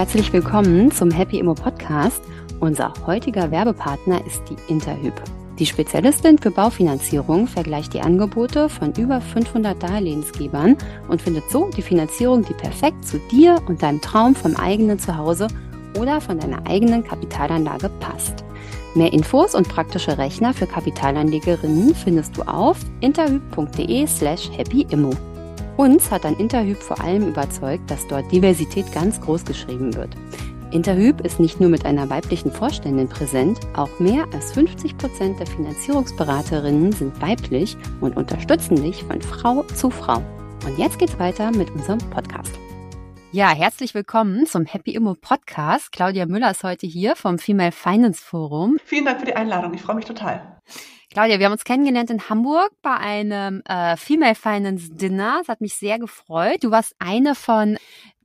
Herzlich willkommen zum Happy Immo Podcast. Unser heutiger Werbepartner ist die Interhyp. Die Spezialistin für Baufinanzierung vergleicht die Angebote von über 500 Darlehensgebern und findet so die Finanzierung, die perfekt zu dir und deinem Traum vom eigenen Zuhause oder von deiner eigenen Kapitalanlage passt. Mehr Infos und praktische Rechner für Kapitalanlegerinnen findest du auf interhyp.de slash happyimmo. Uns hat an Interhyp vor allem überzeugt, dass dort Diversität ganz groß geschrieben wird. Interhyp ist nicht nur mit einer weiblichen Vorständin präsent, auch mehr als 50 Prozent der Finanzierungsberaterinnen sind weiblich und unterstützen dich von Frau zu Frau. Und jetzt geht's weiter mit unserem Podcast. Ja, herzlich willkommen zum Happy Immo Podcast. Claudia Müller ist heute hier vom Female Finance Forum. Vielen Dank für die Einladung. Ich freue mich total. Claudia, wir haben uns kennengelernt in Hamburg bei einem äh, Female Finance Dinner. Das hat mich sehr gefreut. Du warst eine von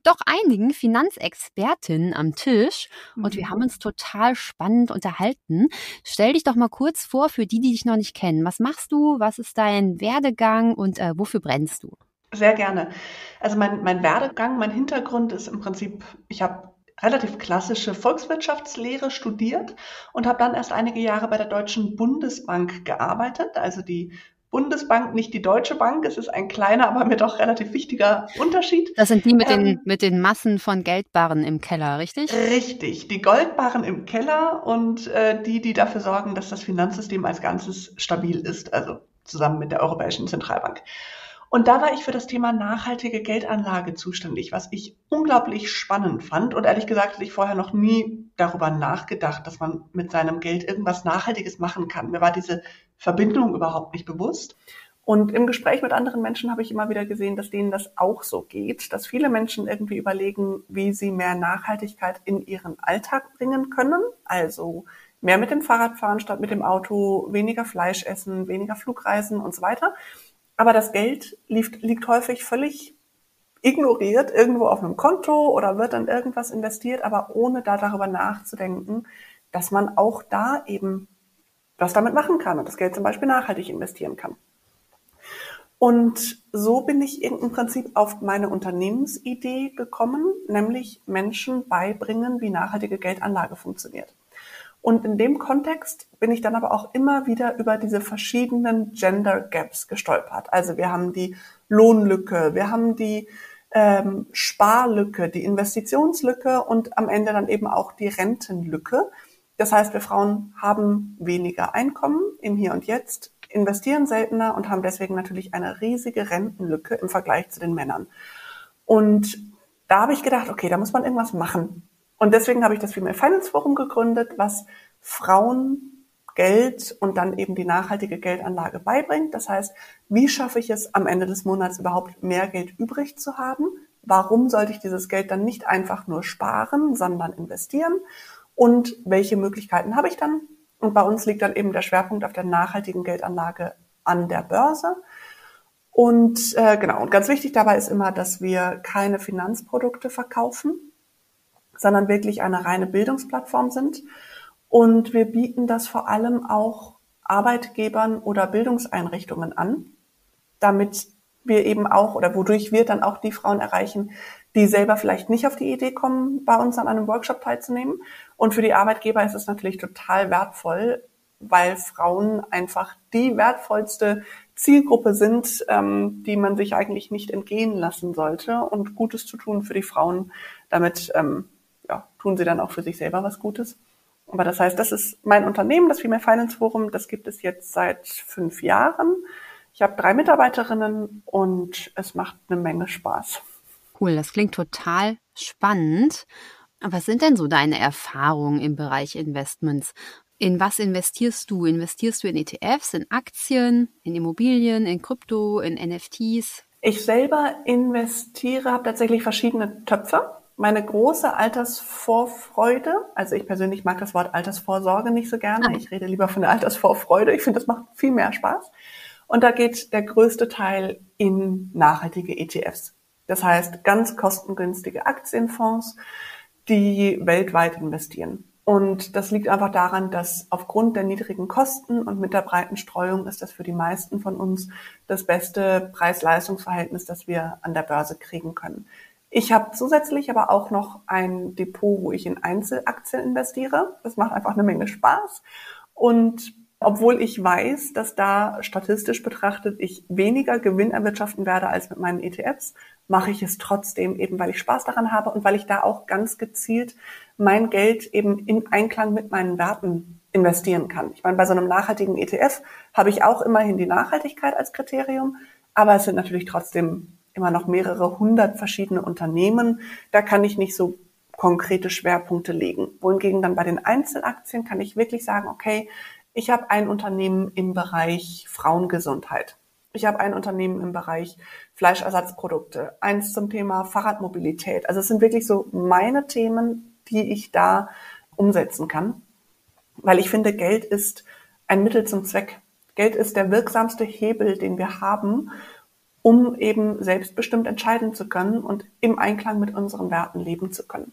doch einigen Finanzexpertinnen am Tisch und mhm. wir haben uns total spannend unterhalten. Stell dich doch mal kurz vor für die, die dich noch nicht kennen. Was machst du? Was ist dein Werdegang und äh, wofür brennst du? Sehr gerne. Also mein, mein Werdegang, mein Hintergrund ist im Prinzip, ich habe relativ klassische Volkswirtschaftslehre studiert und habe dann erst einige Jahre bei der Deutschen Bundesbank gearbeitet, also die Bundesbank, nicht die Deutsche Bank. Es ist ein kleiner, aber mir doch relativ wichtiger Unterschied. Das sind die mit, ähm, den, mit den Massen von Geldbarren im Keller, richtig? Richtig, die Goldbarren im Keller und äh, die, die dafür sorgen, dass das Finanzsystem als Ganzes stabil ist, also zusammen mit der Europäischen Zentralbank. Und da war ich für das Thema nachhaltige Geldanlage zuständig, was ich unglaublich spannend fand. Und ehrlich gesagt hatte ich vorher noch nie darüber nachgedacht, dass man mit seinem Geld irgendwas Nachhaltiges machen kann. Mir war diese Verbindung überhaupt nicht bewusst. Und im Gespräch mit anderen Menschen habe ich immer wieder gesehen, dass denen das auch so geht, dass viele Menschen irgendwie überlegen, wie sie mehr Nachhaltigkeit in ihren Alltag bringen können. Also mehr mit dem Fahrrad fahren statt mit dem Auto, weniger Fleisch essen, weniger Flugreisen und so weiter. Aber das Geld liegt, liegt häufig völlig ignoriert irgendwo auf einem Konto oder wird dann irgendwas investiert, aber ohne da darüber nachzudenken, dass man auch da eben was damit machen kann und das Geld zum Beispiel nachhaltig investieren kann. Und so bin ich im Prinzip auf meine Unternehmensidee gekommen, nämlich Menschen beibringen, wie nachhaltige Geldanlage funktioniert. Und in dem Kontext bin ich dann aber auch immer wieder über diese verschiedenen Gender Gaps gestolpert. Also wir haben die Lohnlücke, wir haben die ähm, Sparlücke, die Investitionslücke und am Ende dann eben auch die Rentenlücke. Das heißt, wir Frauen haben weniger Einkommen im Hier und Jetzt, investieren seltener und haben deswegen natürlich eine riesige Rentenlücke im Vergleich zu den Männern. Und da habe ich gedacht, okay, da muss man irgendwas machen. Und deswegen habe ich das Female Finance Forum gegründet, was Frauen Geld und dann eben die nachhaltige Geldanlage beibringt. Das heißt, wie schaffe ich es am Ende des Monats überhaupt mehr Geld übrig zu haben? Warum sollte ich dieses Geld dann nicht einfach nur sparen, sondern investieren? Und welche Möglichkeiten habe ich dann? Und bei uns liegt dann eben der Schwerpunkt auf der nachhaltigen Geldanlage an der Börse. Und äh, genau, und ganz wichtig dabei ist immer, dass wir keine Finanzprodukte verkaufen, sondern wirklich eine reine Bildungsplattform sind. Und wir bieten das vor allem auch Arbeitgebern oder Bildungseinrichtungen an, damit wir eben auch oder wodurch wir dann auch die Frauen erreichen, die selber vielleicht nicht auf die Idee kommen, bei uns an einem Workshop teilzunehmen. Und für die Arbeitgeber ist es natürlich total wertvoll, weil Frauen einfach die wertvollste Zielgruppe sind, ähm, die man sich eigentlich nicht entgehen lassen sollte und Gutes zu tun für die Frauen. Damit ähm, ja, tun sie dann auch für sich selber was Gutes. Aber das heißt, das ist mein Unternehmen, das Female Finance Forum. Das gibt es jetzt seit fünf Jahren. Ich habe drei Mitarbeiterinnen und es macht eine Menge Spaß. Cool, das klingt total spannend. Was sind denn so deine Erfahrungen im Bereich Investments? In was investierst du? Investierst du in ETFs, in Aktien, in Immobilien, in Krypto, in NFTs? Ich selber investiere, habe tatsächlich verschiedene Töpfe meine große Altersvorfreude, also ich persönlich mag das Wort Altersvorsorge nicht so gerne. Ah. Ich rede lieber von der Altersvorfreude. Ich finde, das macht viel mehr Spaß. Und da geht der größte Teil in nachhaltige ETFs. Das heißt, ganz kostengünstige Aktienfonds, die weltweit investieren. Und das liegt einfach daran, dass aufgrund der niedrigen Kosten und mit der breiten Streuung ist das für die meisten von uns das beste Preis-Leistungs-Verhältnis, das wir an der Börse kriegen können. Ich habe zusätzlich aber auch noch ein Depot, wo ich in Einzelaktien investiere. Das macht einfach eine Menge Spaß. Und obwohl ich weiß, dass da statistisch betrachtet ich weniger Gewinn erwirtschaften werde als mit meinen ETFs, mache ich es trotzdem eben, weil ich Spaß daran habe und weil ich da auch ganz gezielt mein Geld eben in Einklang mit meinen Werten investieren kann. Ich meine, bei so einem nachhaltigen ETF habe ich auch immerhin die Nachhaltigkeit als Kriterium, aber es sind natürlich trotzdem immer noch mehrere hundert verschiedene Unternehmen. Da kann ich nicht so konkrete Schwerpunkte legen. Wohingegen dann bei den Einzelaktien kann ich wirklich sagen, okay, ich habe ein Unternehmen im Bereich Frauengesundheit. Ich habe ein Unternehmen im Bereich Fleischersatzprodukte, eins zum Thema Fahrradmobilität. Also es sind wirklich so meine Themen, die ich da umsetzen kann, weil ich finde, Geld ist ein Mittel zum Zweck. Geld ist der wirksamste Hebel, den wir haben, um eben selbstbestimmt entscheiden zu können und im Einklang mit unseren Werten leben zu können.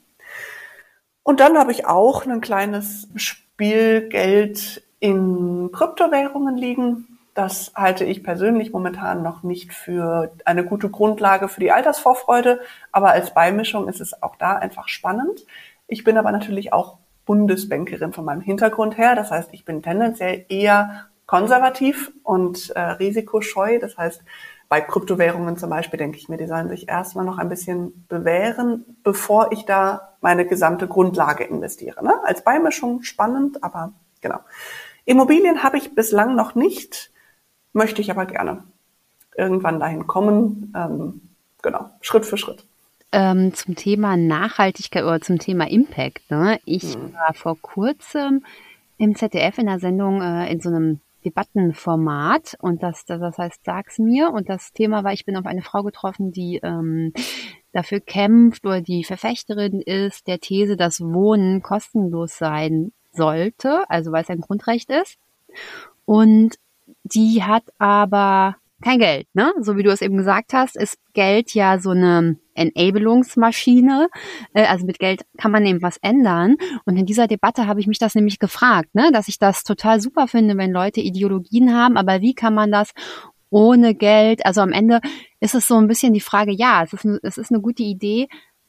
Und dann habe ich auch ein kleines Spielgeld in Kryptowährungen liegen. Das halte ich persönlich momentan noch nicht für eine gute Grundlage für die Altersvorfreude, aber als Beimischung ist es auch da einfach spannend. Ich bin aber natürlich auch Bundesbankerin von meinem Hintergrund her. Das heißt, ich bin tendenziell eher konservativ und äh, risikoscheu. Das heißt, bei Kryptowährungen zum Beispiel denke ich mir, die sollen sich erstmal noch ein bisschen bewähren, bevor ich da meine gesamte Grundlage investiere. Ne? Als Beimischung spannend, aber genau. Immobilien habe ich bislang noch nicht, möchte ich aber gerne irgendwann dahin kommen. Ähm, genau, Schritt für Schritt. Ähm, zum Thema Nachhaltigkeit oder zum Thema Impact. Ne? Ich hm. war vor kurzem im ZDF in der Sendung äh, in so einem Debattenformat und das, das, heißt, sag's mir. Und das Thema war, ich bin auf eine Frau getroffen, die ähm, dafür kämpft oder die Verfechterin ist der These, dass Wohnen kostenlos sein sollte, also weil es ein Grundrecht ist. Und die hat aber kein Geld, ne? So wie du es eben gesagt hast, ist Geld ja so eine Enabelungsmaschine. Äh, also mit Geld kann man eben was ändern. Und in dieser Debatte habe ich mich das nämlich gefragt, ne? dass ich das total super finde, wenn Leute Ideologien haben, aber wie kann man das ohne Geld? Also am Ende ist es so ein bisschen die Frage, ja, es ist, es ist eine gute Idee,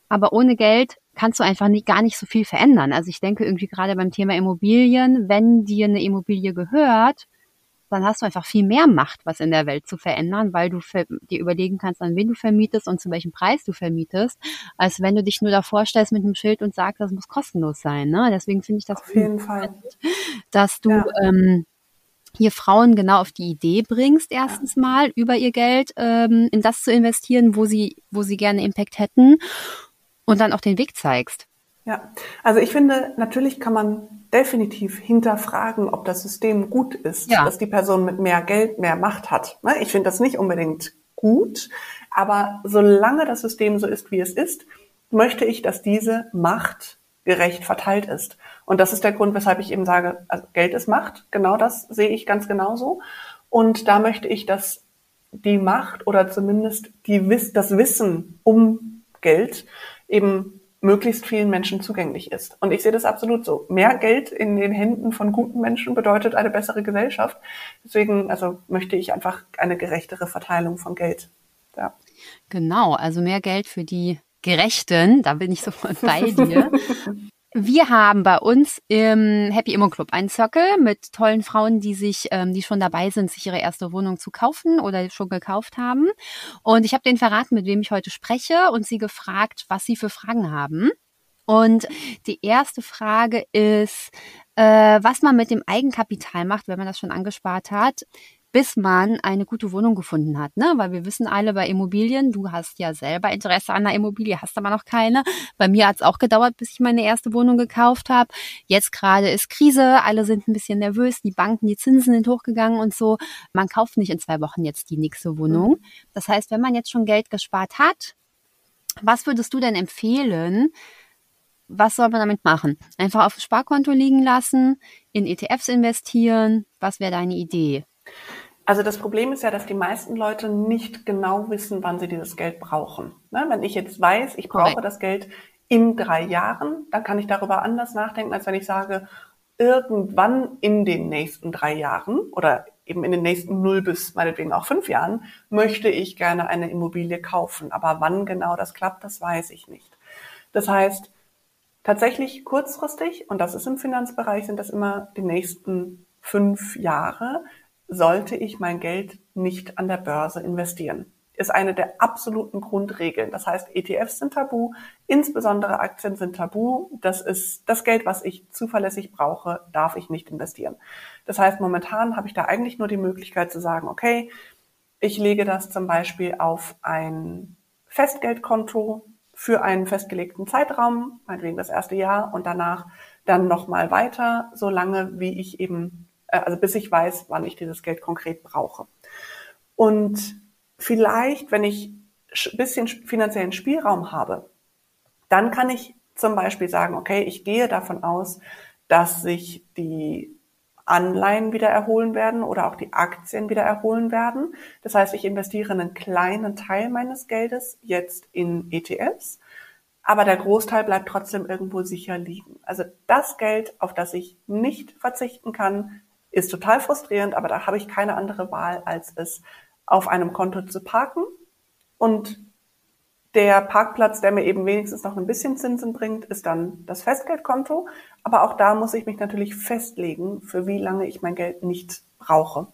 aber ohne Geld kannst du einfach nicht, gar nicht so viel verändern. Also ich denke irgendwie gerade beim Thema Immobilien, wenn dir eine Immobilie gehört, dann hast du einfach viel mehr Macht, was in der Welt zu verändern, weil du dir überlegen kannst, an wen du vermietest und zu welchem Preis du vermietest, als wenn du dich nur davor stellst mit einem Schild und sagst, das muss kostenlos sein. Ne? Deswegen finde ich das auf jeden Fall, dass du ja. ähm, hier Frauen genau auf die Idee bringst, erstens mal über ihr Geld ähm, in das zu investieren, wo sie, wo sie gerne Impact hätten und dann auch den Weg zeigst. Ja, also ich finde, natürlich kann man definitiv hinterfragen, ob das System gut ist, ja. dass die Person mit mehr Geld mehr Macht hat. Ne, ich finde das nicht unbedingt gut, aber solange das System so ist, wie es ist, möchte ich, dass diese Macht gerecht verteilt ist. Und das ist der Grund, weshalb ich eben sage, also Geld ist Macht. Genau das sehe ich ganz genauso. Und da möchte ich, dass die Macht oder zumindest die, das Wissen um Geld eben möglichst vielen Menschen zugänglich ist. Und ich sehe das absolut so. Mehr Geld in den Händen von guten Menschen bedeutet eine bessere Gesellschaft. Deswegen, also möchte ich einfach eine gerechtere Verteilung von Geld. Ja. Genau, also mehr Geld für die Gerechten, da bin ich sofort bei dir. Wir haben bei uns im Happy Immo Club einen Circle mit tollen Frauen, die sich, ähm, die schon dabei sind, sich ihre erste Wohnung zu kaufen oder schon gekauft haben. Und ich habe denen verraten, mit wem ich heute spreche und sie gefragt, was sie für Fragen haben. Und die erste Frage ist, äh, was man mit dem Eigenkapital macht, wenn man das schon angespart hat bis man eine gute Wohnung gefunden hat. Ne? Weil wir wissen alle bei Immobilien, du hast ja selber Interesse an einer Immobilie, hast aber noch keine. Bei mir hat es auch gedauert, bis ich meine erste Wohnung gekauft habe. Jetzt gerade ist Krise, alle sind ein bisschen nervös, die Banken, die Zinsen sind hochgegangen und so. Man kauft nicht in zwei Wochen jetzt die nächste Wohnung. Mhm. Das heißt, wenn man jetzt schon Geld gespart hat, was würdest du denn empfehlen? Was soll man damit machen? Einfach auf dem Sparkonto liegen lassen, in ETFs investieren? Was wäre deine Idee? Also das Problem ist ja, dass die meisten Leute nicht genau wissen, wann sie dieses Geld brauchen. Ne? Wenn ich jetzt weiß, ich brauche das Geld in drei Jahren, dann kann ich darüber anders nachdenken, als wenn ich sage, irgendwann in den nächsten drei Jahren oder eben in den nächsten null bis meinetwegen auch fünf Jahren möchte ich gerne eine Immobilie kaufen. Aber wann genau das klappt, das weiß ich nicht. Das heißt, tatsächlich kurzfristig, und das ist im Finanzbereich, sind das immer die nächsten fünf Jahre, sollte ich mein Geld nicht an der Börse investieren ist eine der absoluten Grundregeln. Das heißt, ETFs sind tabu, insbesondere Aktien sind tabu. Das ist das Geld, was ich zuverlässig brauche, darf ich nicht investieren. Das heißt, momentan habe ich da eigentlich nur die Möglichkeit zu sagen, okay, ich lege das zum Beispiel auf ein Festgeldkonto für einen festgelegten Zeitraum, meinetwegen das erste Jahr und danach dann nochmal weiter, so lange wie ich eben, also bis ich weiß, wann ich dieses Geld konkret brauche. Und vielleicht, wenn ich ein bisschen finanziellen Spielraum habe, dann kann ich zum Beispiel sagen, okay, ich gehe davon aus, dass sich die Anleihen wieder erholen werden oder auch die Aktien wieder erholen werden. Das heißt, ich investiere einen kleinen Teil meines Geldes jetzt in ETFs, aber der Großteil bleibt trotzdem irgendwo sicher liegen. Also das Geld, auf das ich nicht verzichten kann, ist total frustrierend, aber da habe ich keine andere Wahl, als es auf einem Konto zu parken und der Parkplatz, der mir eben wenigstens noch ein bisschen Zinsen bringt, ist dann das Festgeldkonto. Aber auch da muss ich mich natürlich festlegen, für wie lange ich mein Geld nicht brauche.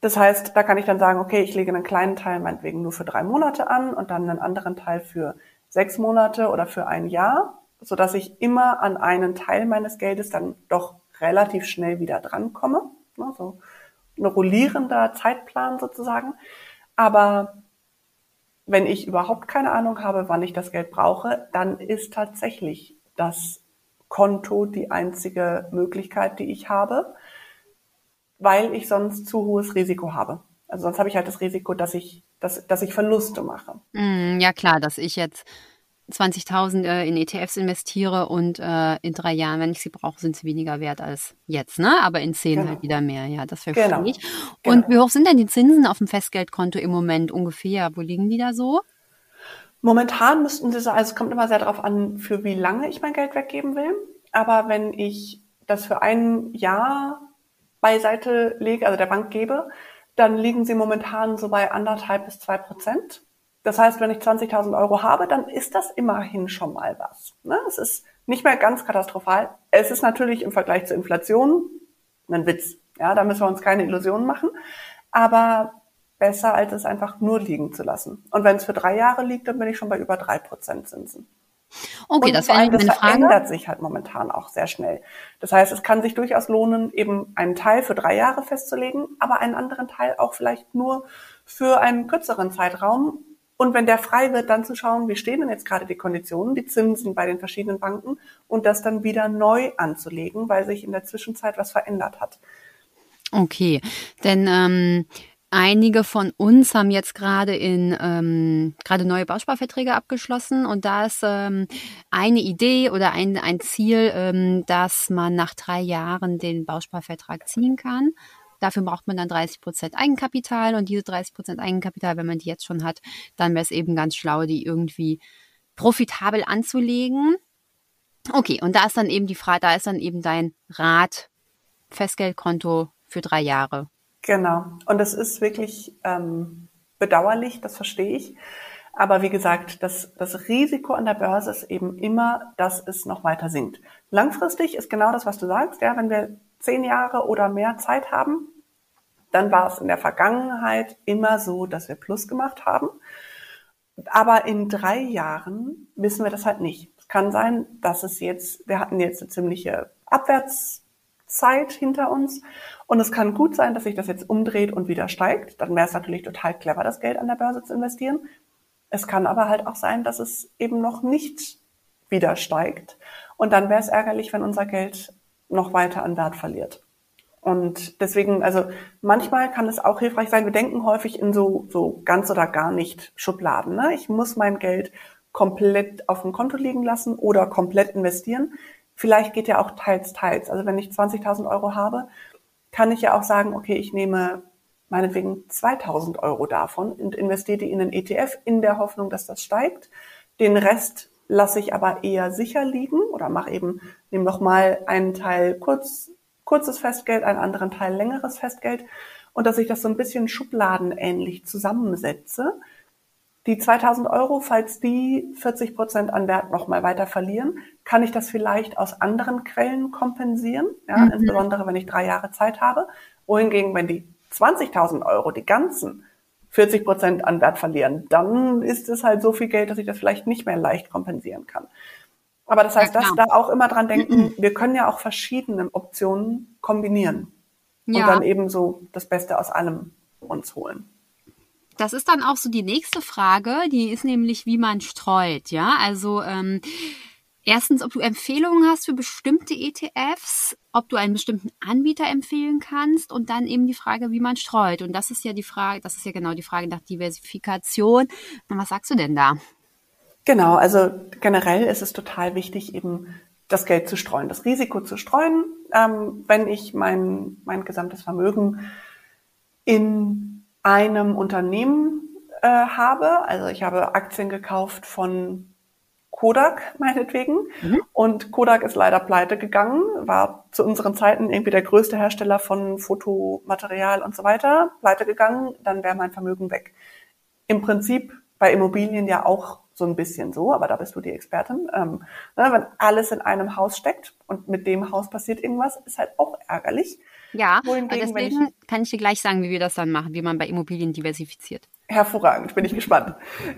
Das heißt, da kann ich dann sagen, okay, ich lege einen kleinen Teil meinetwegen nur für drei Monate an und dann einen anderen Teil für sechs Monate oder für ein Jahr, so dass ich immer an einen Teil meines Geldes dann doch relativ schnell wieder drankomme. So ein rollierender Zeitplan sozusagen. Aber wenn ich überhaupt keine Ahnung habe, wann ich das Geld brauche, dann ist tatsächlich das Konto die einzige Möglichkeit, die ich habe, weil ich sonst zu hohes Risiko habe. Also sonst habe ich halt das Risiko, dass ich, dass, dass ich Verluste mache. Mm, ja klar, dass ich jetzt 20.000 äh, in ETFs investiere und äh, in drei Jahren, wenn ich sie brauche, sind sie weniger wert als jetzt, ne? Aber in zehn genau. halt wieder mehr. Ja, das verstehe genau. ich. Und genau. wie hoch sind denn die Zinsen auf dem Festgeldkonto im Moment ungefähr? Wo liegen die da so? Momentan müssten sie so, also es kommt immer sehr darauf an, für wie lange ich mein Geld weggeben will. Aber wenn ich das für ein Jahr beiseite lege, also der Bank gebe, dann liegen sie momentan so bei anderthalb bis zwei Prozent. Das heißt, wenn ich 20.000 Euro habe, dann ist das immerhin schon mal was. Ne? Es ist nicht mehr ganz katastrophal. Es ist natürlich im Vergleich zur Inflation ein Witz. Ja, da müssen wir uns keine Illusionen machen. Aber besser, als es einfach nur liegen zu lassen. Und wenn es für drei Jahre liegt, dann bin ich schon bei über drei Prozent Zinsen. Okay, und das wäre eine Frage. verändert sich halt momentan auch sehr schnell. Das heißt, es kann sich durchaus lohnen, eben einen Teil für drei Jahre festzulegen, aber einen anderen Teil auch vielleicht nur für einen kürzeren Zeitraum, und wenn der frei wird, dann zu schauen, wie stehen denn jetzt gerade die Konditionen, die Zinsen bei den verschiedenen Banken und das dann wieder neu anzulegen, weil sich in der Zwischenzeit was verändert hat. Okay, denn ähm, Einige von uns haben jetzt gerade in ähm, gerade neue Bausparverträge abgeschlossen und da ist ähm, eine Idee oder ein, ein Ziel, ähm, dass man nach drei Jahren den Bausparvertrag ziehen kann. Dafür braucht man dann 30 Prozent Eigenkapital und diese 30 Prozent Eigenkapital, wenn man die jetzt schon hat, dann wäre es eben ganz schlau, die irgendwie profitabel anzulegen. Okay, und da ist dann eben die Frage, da ist dann eben dein Rat, Festgeldkonto für drei Jahre. Genau. Und das ist wirklich ähm, bedauerlich, das verstehe ich. Aber wie gesagt, das, das Risiko an der Börse ist eben immer, dass es noch weiter sinkt. Langfristig ist genau das, was du sagst. Ja, wenn wir zehn Jahre oder mehr Zeit haben, dann war es in der Vergangenheit immer so, dass wir Plus gemacht haben. Aber in drei Jahren wissen wir das halt nicht. Es kann sein, dass es jetzt, wir hatten jetzt eine ziemliche Abwärtszeit hinter uns und es kann gut sein, dass sich das jetzt umdreht und wieder steigt. Dann wäre es natürlich total clever, das Geld an der Börse zu investieren. Es kann aber halt auch sein, dass es eben noch nicht wieder steigt. Und dann wäre es ärgerlich, wenn unser Geld noch weiter an Wert verliert. Und deswegen, also manchmal kann es auch hilfreich sein. Wir denken häufig in so, so ganz oder gar nicht Schubladen. Ne? Ich muss mein Geld komplett auf dem Konto liegen lassen oder komplett investieren. Vielleicht geht ja auch teils, teils. Also wenn ich 20.000 Euro habe, kann ich ja auch sagen, okay, ich nehme meinetwegen 2.000 Euro davon und investiere die in einen ETF in der Hoffnung, dass das steigt. Den Rest lasse ich aber eher sicher liegen oder mache eben, nehme nochmal einen Teil kurz kurzes Festgeld, einen anderen Teil längeres Festgeld und dass ich das so ein bisschen schubladenähnlich zusammensetze. Die 2000 Euro, falls die 40 Prozent an Wert nochmal weiter verlieren, kann ich das vielleicht aus anderen Quellen kompensieren, ja, mhm. insbesondere wenn ich drei Jahre Zeit habe. Wohingegen, wenn die 20.000 Euro, die ganzen 40 Prozent an Wert verlieren, dann ist es halt so viel Geld, dass ich das vielleicht nicht mehr leicht kompensieren kann. Aber das heißt, ja, dass da auch immer dran denken, wir können ja auch verschiedene Optionen kombinieren ja. und dann eben so das Beste aus allem uns holen. Das ist dann auch so die nächste Frage, die ist nämlich, wie man streut, ja. Also ähm, erstens, ob du Empfehlungen hast für bestimmte ETFs, ob du einen bestimmten Anbieter empfehlen kannst und dann eben die Frage, wie man streut. Und das ist ja die Frage, das ist ja genau die Frage nach Diversifikation. Und was sagst du denn da? Genau, also generell ist es total wichtig, eben das Geld zu streuen, das Risiko zu streuen. Ähm, wenn ich mein, mein gesamtes Vermögen in einem Unternehmen äh, habe, also ich habe Aktien gekauft von Kodak meinetwegen mhm. und Kodak ist leider pleite gegangen, war zu unseren Zeiten irgendwie der größte Hersteller von Fotomaterial und so weiter, pleite gegangen, dann wäre mein Vermögen weg. Im Prinzip bei Immobilien ja auch so ein bisschen so, aber da bist du die Expertin. Ähm, ne, wenn alles in einem Haus steckt und mit dem Haus passiert irgendwas, ist halt auch ärgerlich. Ja, Wohingegen, deswegen ich, kann ich dir gleich sagen, wie wir das dann machen, wie man bei Immobilien diversifiziert. Hervorragend, bin ich gespannt.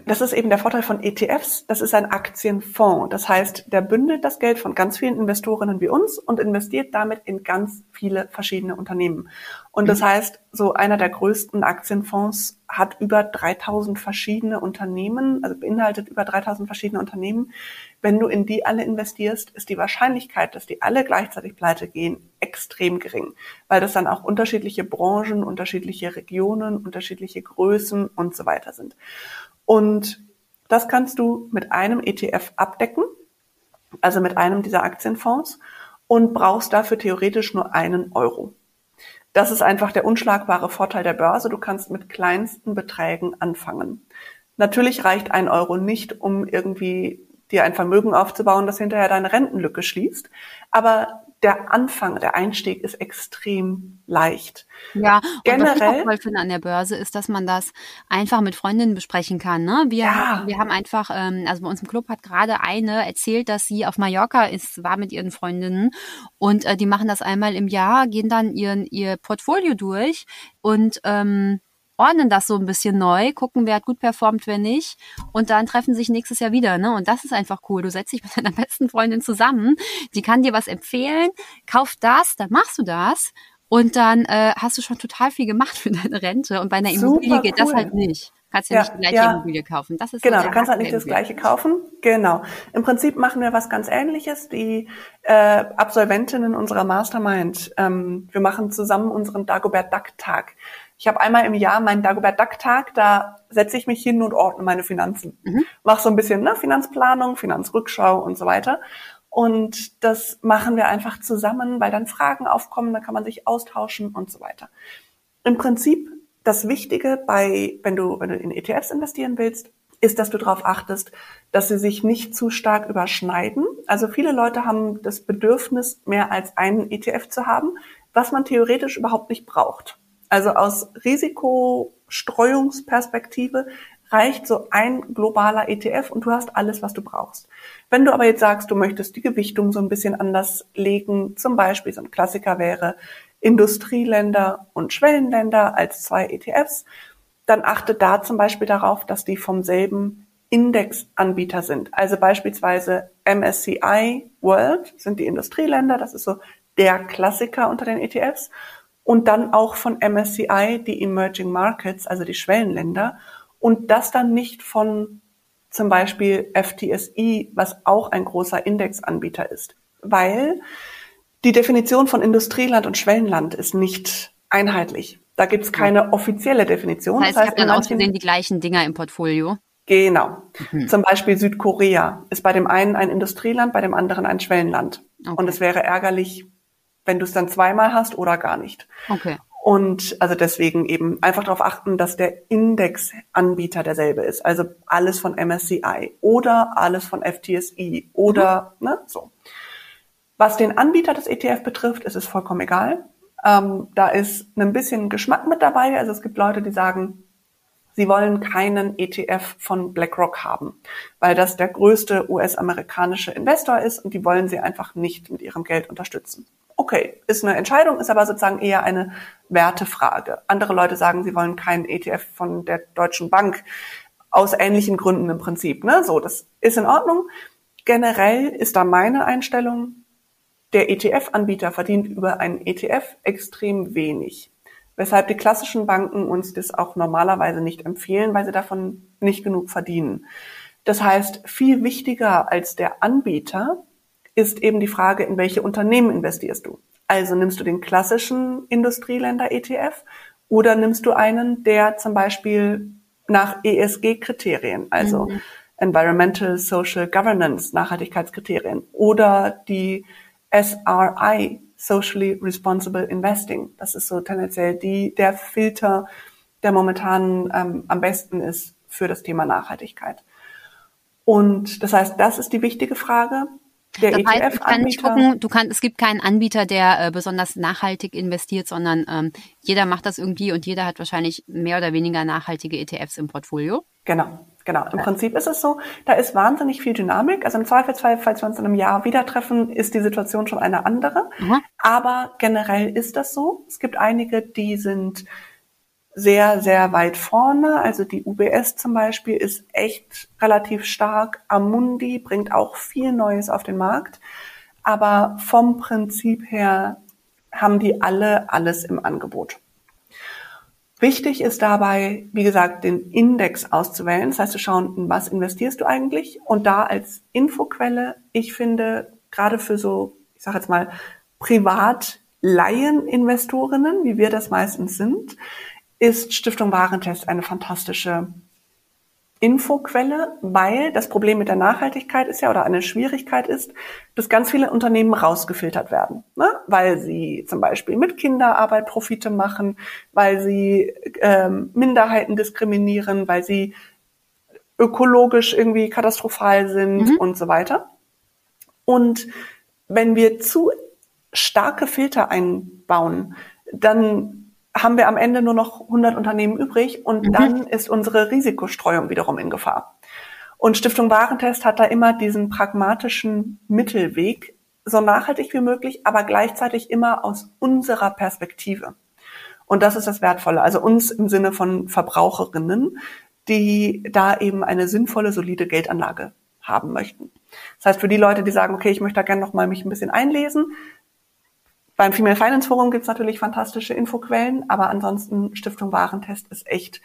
Das ist eben der Vorteil von ETFs. Das ist ein Aktienfonds. Das heißt, der bündelt das Geld von ganz vielen Investorinnen wie uns und investiert damit in ganz viele verschiedene Unternehmen. Und das mhm. heißt, so einer der größten Aktienfonds hat über 3000 verschiedene Unternehmen, also beinhaltet über 3000 verschiedene Unternehmen. Wenn du in die alle investierst, ist die Wahrscheinlichkeit, dass die alle gleichzeitig pleite gehen, extrem gering, weil das dann auch unterschiedliche Branchen, unterschiedliche Regionen, unterschiedliche Größen und so weiter sind. Und das kannst du mit einem ETF abdecken, also mit einem dieser Aktienfonds und brauchst dafür theoretisch nur einen Euro. Das ist einfach der unschlagbare Vorteil der Börse. Du kannst mit kleinsten Beträgen anfangen. Natürlich reicht ein Euro nicht, um irgendwie dir ein Vermögen aufzubauen, das hinterher deine Rentenlücke schließt. Aber der Anfang, der Einstieg ist extrem leicht. Ja, und generell. Was ich auch toll finde an der Börse ist, dass man das einfach mit Freundinnen besprechen kann. Ne? Wir, ja. wir haben einfach, ähm, also bei uns im Club hat gerade eine erzählt, dass sie auf Mallorca ist, war mit ihren Freundinnen und äh, die machen das einmal im Jahr, gehen dann ihren, ihr Portfolio durch und ähm, ordnen das so ein bisschen neu, gucken, wer hat gut performt, wer nicht. Und dann treffen sich nächstes Jahr wieder. Ne? Und das ist einfach cool. Du setzt dich mit deiner besten Freundin zusammen, die kann dir was empfehlen, kauf das, dann machst du das. Und dann äh, hast du schon total viel gemacht für deine Rente. Und bei einer Immobilie Super geht cool. das halt nicht. Du kannst ja, ja nicht die gleiche ja. Immobilie kaufen. Das ist genau, du kannst halt nicht das gleiche kaufen. Genau. Im Prinzip machen wir was ganz Ähnliches. Die äh, Absolventinnen unserer Mastermind, ähm, wir machen zusammen unseren Dagobert Duck Tag. Ich habe einmal im Jahr meinen Dagobert Duck Tag, da setze ich mich hin und ordne meine Finanzen. Mhm. Mach so ein bisschen ne, Finanzplanung, Finanzrückschau und so weiter. Und das machen wir einfach zusammen, weil dann Fragen aufkommen, dann kann man sich austauschen und so weiter. Im Prinzip das Wichtige bei, wenn du, wenn du in ETFs investieren willst, ist, dass du darauf achtest, dass sie sich nicht zu stark überschneiden. Also viele Leute haben das Bedürfnis, mehr als einen ETF zu haben, was man theoretisch überhaupt nicht braucht. Also aus Risikostreuungsperspektive reicht so ein globaler ETF und du hast alles, was du brauchst. Wenn du aber jetzt sagst, du möchtest die Gewichtung so ein bisschen anders legen, zum Beispiel so ein Klassiker wäre Industrieländer und Schwellenländer als zwei ETFs, dann achte da zum Beispiel darauf, dass die vom selben Indexanbieter sind. Also beispielsweise MSCI World sind die Industrieländer, das ist so der Klassiker unter den ETFs und dann auch von MSCI die Emerging Markets, also die Schwellenländer und das dann nicht von zum Beispiel FTSI, was auch ein großer Indexanbieter ist, weil die Definition von Industrieland und Schwellenland ist nicht einheitlich. Da gibt's keine offizielle Definition. Das heißt, das heißt ich habe dann auch gesehen die gleichen Dinger im Portfolio. Genau. Mhm. Zum Beispiel Südkorea ist bei dem einen ein Industrieland, bei dem anderen ein Schwellenland. Okay. Und es wäre ärgerlich, wenn du es dann zweimal hast oder gar nicht. Okay. Und also deswegen eben einfach darauf achten, dass der Indexanbieter derselbe ist. Also alles von MSCI oder alles von FTSI oder mhm. ne, so. Was den Anbieter des ETF betrifft, ist es vollkommen egal. Ähm, da ist ein bisschen Geschmack mit dabei. Also es gibt Leute, die sagen, sie wollen keinen ETF von BlackRock haben, weil das der größte US-amerikanische Investor ist und die wollen sie einfach nicht mit ihrem Geld unterstützen. Okay, ist eine Entscheidung, ist aber sozusagen eher eine Wertefrage. Andere Leute sagen, sie wollen keinen ETF von der Deutschen Bank aus ähnlichen Gründen im Prinzip. Ne? So, das ist in Ordnung. Generell ist da meine Einstellung, der ETF-Anbieter verdient über einen ETF extrem wenig, weshalb die klassischen Banken uns das auch normalerweise nicht empfehlen, weil sie davon nicht genug verdienen. Das heißt, viel wichtiger als der Anbieter ist eben die Frage, in welche Unternehmen investierst du? Also nimmst du den klassischen Industrieländer-ETF oder nimmst du einen, der zum Beispiel nach ESG-Kriterien, also mhm. Environmental Social Governance, Nachhaltigkeitskriterien oder die SRI, Socially Responsible Investing. Das ist so tendenziell die, der Filter, der momentan ähm, am besten ist für das Thema Nachhaltigkeit. Und das heißt, das ist die wichtige Frage. Der das heißt, ETF ich kann nicht gucken, du kannst, es gibt keinen Anbieter, der äh, besonders nachhaltig investiert, sondern ähm, jeder macht das irgendwie und jeder hat wahrscheinlich mehr oder weniger nachhaltige ETFs im Portfolio. Genau. Genau, im Prinzip ist es so, da ist wahnsinnig viel Dynamik. Also im Zweifelsfall, falls wir uns in einem Jahr wieder treffen, ist die Situation schon eine andere. Mhm. Aber generell ist das so. Es gibt einige, die sind sehr, sehr weit vorne. Also die UBS zum Beispiel ist echt relativ stark. Amundi bringt auch viel Neues auf den Markt. Aber vom Prinzip her haben die alle alles im Angebot. Wichtig ist dabei, wie gesagt, den Index auszuwählen. Das heißt, zu schauen, in was investierst du eigentlich? Und da als Infoquelle, ich finde, gerade für so, ich sage jetzt mal, Privat-Laien-Investorinnen, wie wir das meistens sind, ist Stiftung Warentest eine fantastische Infoquelle, weil das Problem mit der Nachhaltigkeit ist ja oder eine Schwierigkeit ist, dass ganz viele Unternehmen rausgefiltert werden, ne? weil sie zum Beispiel mit Kinderarbeit Profite machen, weil sie ähm, Minderheiten diskriminieren, weil sie ökologisch irgendwie katastrophal sind mhm. und so weiter. Und wenn wir zu starke Filter einbauen, dann haben wir am Ende nur noch 100 Unternehmen übrig und mhm. dann ist unsere Risikostreuung wiederum in Gefahr. Und Stiftung Warentest hat da immer diesen pragmatischen Mittelweg, so nachhaltig wie möglich, aber gleichzeitig immer aus unserer Perspektive. Und das ist das Wertvolle, also uns im Sinne von Verbraucherinnen, die da eben eine sinnvolle, solide Geldanlage haben möchten. Das heißt, für die Leute, die sagen, okay, ich möchte da gerne noch mal mich ein bisschen einlesen, beim Female Finance Forum gibt's natürlich fantastische Infoquellen, aber ansonsten Stiftung Warentest ist echt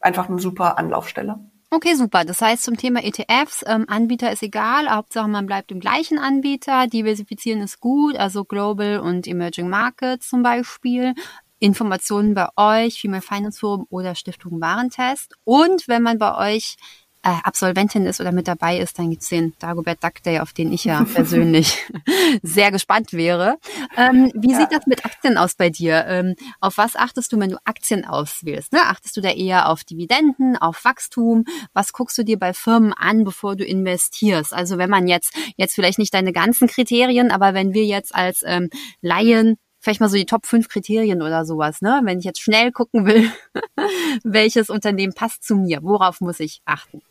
einfach eine super Anlaufstelle. Okay, super. Das heißt zum Thema ETFs, ähm, Anbieter ist egal, Hauptsache man bleibt im gleichen Anbieter, diversifizieren ist gut, also Global und Emerging Markets zum Beispiel. Informationen bei euch, Female Finance Forum oder Stiftung Warentest. Und wenn man bei euch äh, Absolventin ist oder mit dabei ist, dann gibt's den Dagobert Duck Day, auf den ich ja persönlich sehr gespannt wäre. Ähm, wie ja. sieht das mit Aktien aus bei dir? Ähm, auf was achtest du, wenn du Aktien auswählst? Ne? Achtest du da eher auf Dividenden, auf Wachstum? Was guckst du dir bei Firmen an, bevor du investierst? Also wenn man jetzt, jetzt vielleicht nicht deine ganzen Kriterien, aber wenn wir jetzt als ähm, Laien vielleicht mal so die Top 5 Kriterien oder sowas, ne? Wenn ich jetzt schnell gucken will, welches Unternehmen passt zu mir, worauf muss ich achten?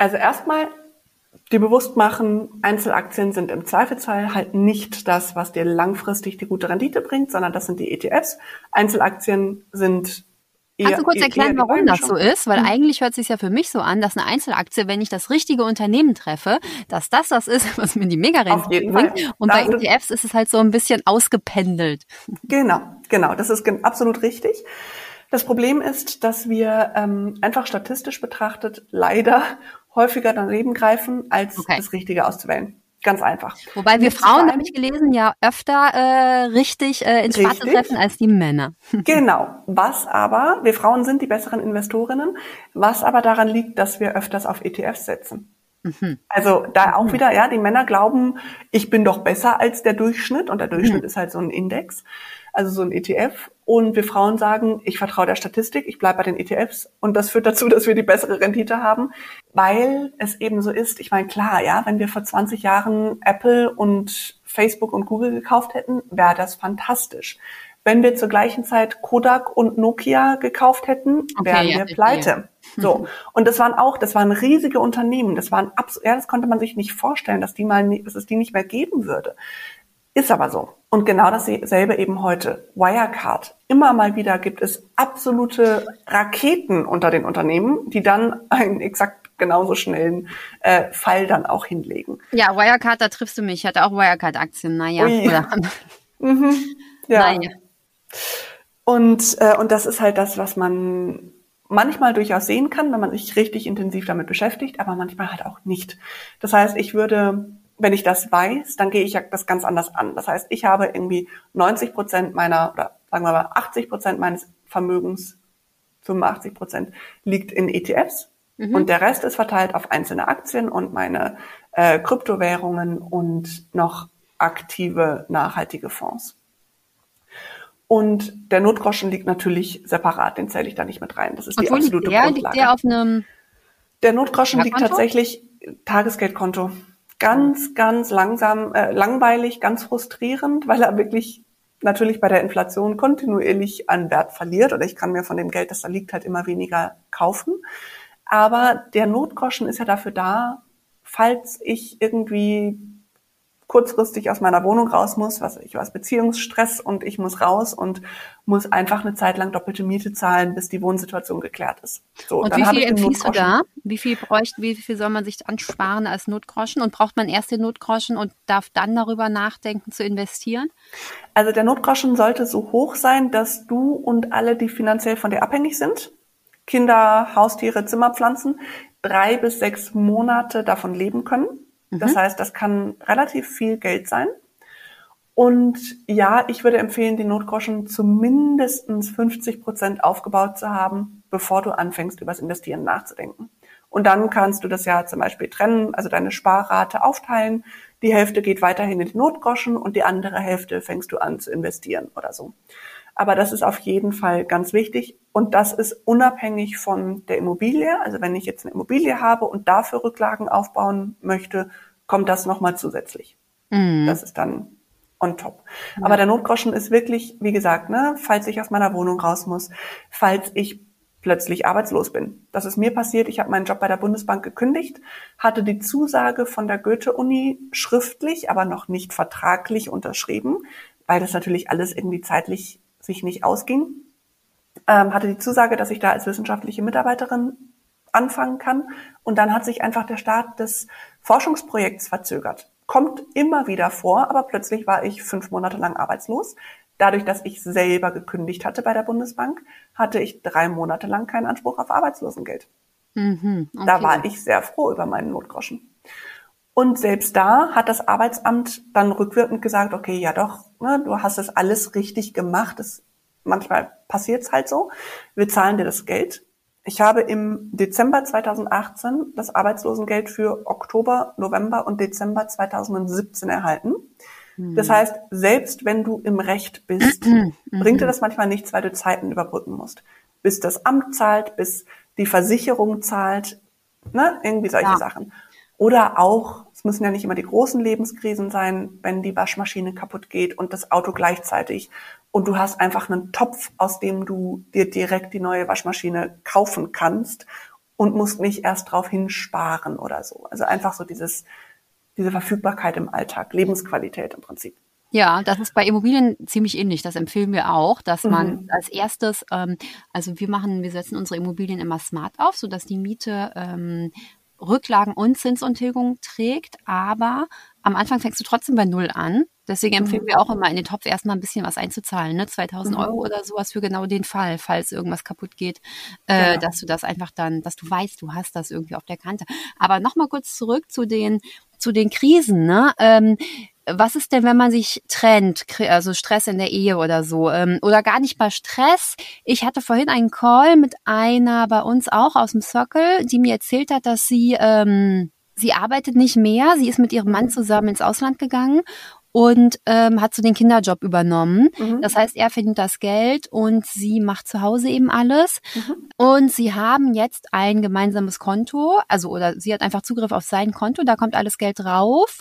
Also erstmal dir bewusst machen, Einzelaktien sind im Zweifelsfall halt nicht das, was dir langfristig die gute Rendite bringt, sondern das sind die ETFs. Einzelaktien sind Kannst du kurz erklären, warum das so ist? Weil mhm. eigentlich hört es sich ja für mich so an, dass eine Einzelaktie, wenn ich das richtige Unternehmen treffe, dass das das ist, was mir die Mega-Rendite bringt. Und bei ETFs ist es halt so ein bisschen ausgependelt. Genau, genau. Das ist absolut richtig. Das Problem ist, dass wir ähm, einfach statistisch betrachtet leider häufiger daneben greifen, als okay. das Richtige auszuwählen. Ganz einfach. Wobei wir Frauen, habe ich gelesen, ja öfter äh, richtig äh, ins Schwarze treffen als die Männer. genau. Was aber, wir Frauen sind die besseren Investorinnen, was aber daran liegt, dass wir öfters auf ETFs setzen. Mhm. Also da auch mhm. wieder, ja, die Männer glauben, ich bin doch besser als der Durchschnitt und der Durchschnitt mhm. ist halt so ein Index also so ein ETF. Und wir Frauen sagen, ich vertraue der Statistik, ich bleibe bei den ETFs. Und das führt dazu, dass wir die bessere Rendite haben, weil es eben so ist. Ich meine, klar, ja, wenn wir vor 20 Jahren Apple und Facebook und Google gekauft hätten, wäre das fantastisch. Wenn wir zur gleichen Zeit Kodak und Nokia gekauft hätten, okay, wären ja, wir pleite. So. Und das waren auch, das waren riesige Unternehmen. Das waren absolut, ja, das konnte man sich nicht vorstellen, dass die mal, dass es die nicht mehr geben würde. Ist aber so. Und genau dasselbe eben heute. Wirecard. Immer mal wieder gibt es absolute Raketen unter den Unternehmen, die dann einen exakt genauso schnellen äh, Fall dann auch hinlegen. Ja, Wirecard, da triffst du mich. Ich hatte auch Wirecard-Aktien. Naja. Oder? mhm. Ja. Naja. Und, äh, und das ist halt das, was man manchmal durchaus sehen kann, wenn man sich richtig intensiv damit beschäftigt, aber manchmal halt auch nicht. Das heißt, ich würde wenn ich das weiß, dann gehe ich ja das ganz anders an. Das heißt, ich habe irgendwie 90 Prozent meiner, oder sagen wir mal 80 Prozent meines Vermögens, 85 Prozent liegt in ETFs mhm. und der Rest ist verteilt auf einzelne Aktien und meine äh, Kryptowährungen und noch aktive nachhaltige Fonds. Und der Notgroschen liegt natürlich separat, den zähle ich da nicht mit rein. Das ist und die absolute liegt der? Grundlage. Liegt der auf einem Der Notgroschen liegt tatsächlich Tagesgeldkonto ganz, ganz langsam, äh, langweilig, ganz frustrierend, weil er wirklich natürlich bei der Inflation kontinuierlich an Wert verliert oder ich kann mir von dem Geld, das da liegt, halt immer weniger kaufen. Aber der Notgroschen ist ja dafür da, falls ich irgendwie kurzfristig aus meiner Wohnung raus muss, was ich was Beziehungsstress und ich muss raus und muss einfach eine Zeit lang doppelte Miete zahlen, bis die Wohnsituation geklärt ist. So, und wie viel empfiehlst du da? Wie viel bräuchte, wie viel soll man sich ansparen als Notgroschen und braucht man erst den Notgroschen und darf dann darüber nachdenken zu investieren? Also der Notgroschen sollte so hoch sein, dass du und alle, die finanziell von dir abhängig sind, Kinder, Haustiere, Zimmerpflanzen, drei bis sechs Monate davon leben können. Das mhm. heißt, das kann relativ viel Geld sein. Und ja, ich würde empfehlen, die Notgroschen zumindest 50 Prozent aufgebaut zu haben, bevor du anfängst, über das Investieren nachzudenken. Und dann kannst du das ja zum Beispiel trennen, also deine Sparrate aufteilen. Die Hälfte geht weiterhin in die Notgroschen und die andere Hälfte fängst du an zu investieren oder so. Aber das ist auf jeden Fall ganz wichtig und das ist unabhängig von der Immobilie. Also wenn ich jetzt eine Immobilie habe und dafür Rücklagen aufbauen möchte, kommt das nochmal zusätzlich. Mhm. Das ist dann on top. Ja. Aber der Notgroschen ist wirklich, wie gesagt, ne, falls ich aus meiner Wohnung raus muss, falls ich plötzlich arbeitslos bin. Das ist mir passiert. Ich habe meinen Job bei der Bundesbank gekündigt, hatte die Zusage von der Goethe-Uni schriftlich, aber noch nicht vertraglich unterschrieben, weil das natürlich alles irgendwie zeitlich sich nicht ausging, ähm, hatte die Zusage, dass ich da als wissenschaftliche Mitarbeiterin anfangen kann. Und dann hat sich einfach der Start des Forschungsprojekts verzögert. Kommt immer wieder vor, aber plötzlich war ich fünf Monate lang arbeitslos. Dadurch, dass ich selber gekündigt hatte bei der Bundesbank, hatte ich drei Monate lang keinen Anspruch auf Arbeitslosengeld. Mhm, okay. Da war ich sehr froh über meinen Notgroschen. Und selbst da hat das Arbeitsamt dann rückwirkend gesagt, okay, ja doch, ne, du hast das alles richtig gemacht. Das, manchmal passiert es halt so. Wir zahlen dir das Geld. Ich habe im Dezember 2018 das Arbeitslosengeld für Oktober, November und Dezember 2017 erhalten. Mhm. Das heißt, selbst wenn du im Recht bist, mhm. bringt dir das manchmal nichts, weil du Zeiten überbrücken musst. Bis das Amt zahlt, bis die Versicherung zahlt, ne, irgendwie solche ja. Sachen. Oder auch, es müssen ja nicht immer die großen Lebenskrisen sein, wenn die Waschmaschine kaputt geht und das Auto gleichzeitig. Und du hast einfach einen Topf, aus dem du dir direkt die neue Waschmaschine kaufen kannst und musst nicht erst drauf hinsparen oder so. Also einfach so dieses, diese Verfügbarkeit im Alltag, Lebensqualität im Prinzip. Ja, das ist bei Immobilien ziemlich ähnlich. Das empfehlen wir auch, dass man mhm. als erstes, ähm, also wir machen, wir setzen unsere Immobilien immer smart auf, so dass die Miete ähm, Rücklagen und Zinsuntilgung trägt, aber am Anfang fängst du trotzdem bei Null an. Deswegen empfehlen mhm. wir auch immer in den Topf erstmal ein bisschen was einzuzahlen, ne? 2000 mhm. Euro oder sowas für genau den Fall, falls irgendwas kaputt geht, äh, genau. dass du das einfach dann, dass du weißt, du hast das irgendwie auf der Kante. Aber nochmal kurz zurück zu den, zu den Krisen, ne? Ähm, was ist denn, wenn man sich trennt, also Stress in der Ehe oder so, ähm, oder gar nicht mal Stress? Ich hatte vorhin einen Call mit einer bei uns auch aus dem Circle, die mir erzählt hat, dass sie ähm, sie arbeitet nicht mehr, sie ist mit ihrem Mann zusammen ins Ausland gegangen und ähm, hat so den Kinderjob übernommen. Mhm. Das heißt, er verdient das Geld und sie macht zu Hause eben alles. Mhm. Und sie haben jetzt ein gemeinsames Konto, also oder sie hat einfach Zugriff auf sein Konto, da kommt alles Geld drauf.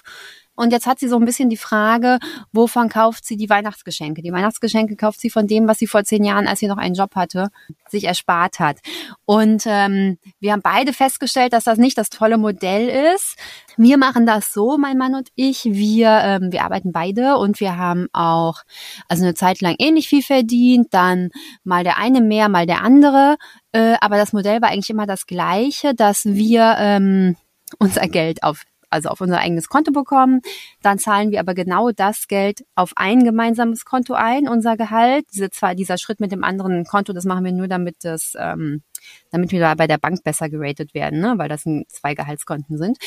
Und jetzt hat sie so ein bisschen die Frage, wovon kauft sie die Weihnachtsgeschenke? Die Weihnachtsgeschenke kauft sie von dem, was sie vor zehn Jahren, als sie noch einen Job hatte, sich erspart hat. Und ähm, wir haben beide festgestellt, dass das nicht das tolle Modell ist. Wir machen das so, mein Mann und ich. Wir, ähm, wir arbeiten beide und wir haben auch also eine Zeit lang ähnlich viel verdient, dann mal der eine mehr, mal der andere. Äh, aber das Modell war eigentlich immer das gleiche, dass wir ähm, unser Geld auf also auf unser eigenes Konto bekommen. Dann zahlen wir aber genau das Geld auf ein gemeinsames Konto ein, unser Gehalt. Diese zwar dieser Schritt mit dem anderen Konto, das machen wir nur, damit das, ähm, damit wir da bei der Bank besser geratet werden, ne? weil das zwei Gehaltskonten sind.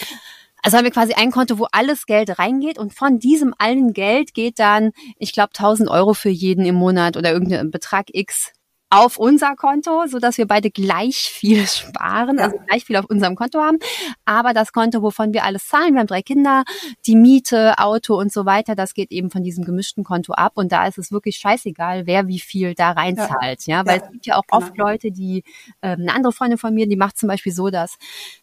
Also haben wir quasi ein Konto, wo alles Geld reingeht und von diesem allen Geld geht dann, ich glaube, 1000 Euro für jeden im Monat oder irgendein Betrag X auf unser Konto, so dass wir beide gleich viel sparen, also gleich viel auf unserem Konto haben. Aber das Konto, wovon wir alles zahlen, wir haben drei Kinder, die Miete, Auto und so weiter, das geht eben von diesem gemischten Konto ab. Und da ist es wirklich scheißegal, wer wie viel da reinzahlt. Ja, ja? weil ja, es gibt ja auch genau. oft Leute, die, äh, eine andere Freundin von mir, die macht zum Beispiel so, dass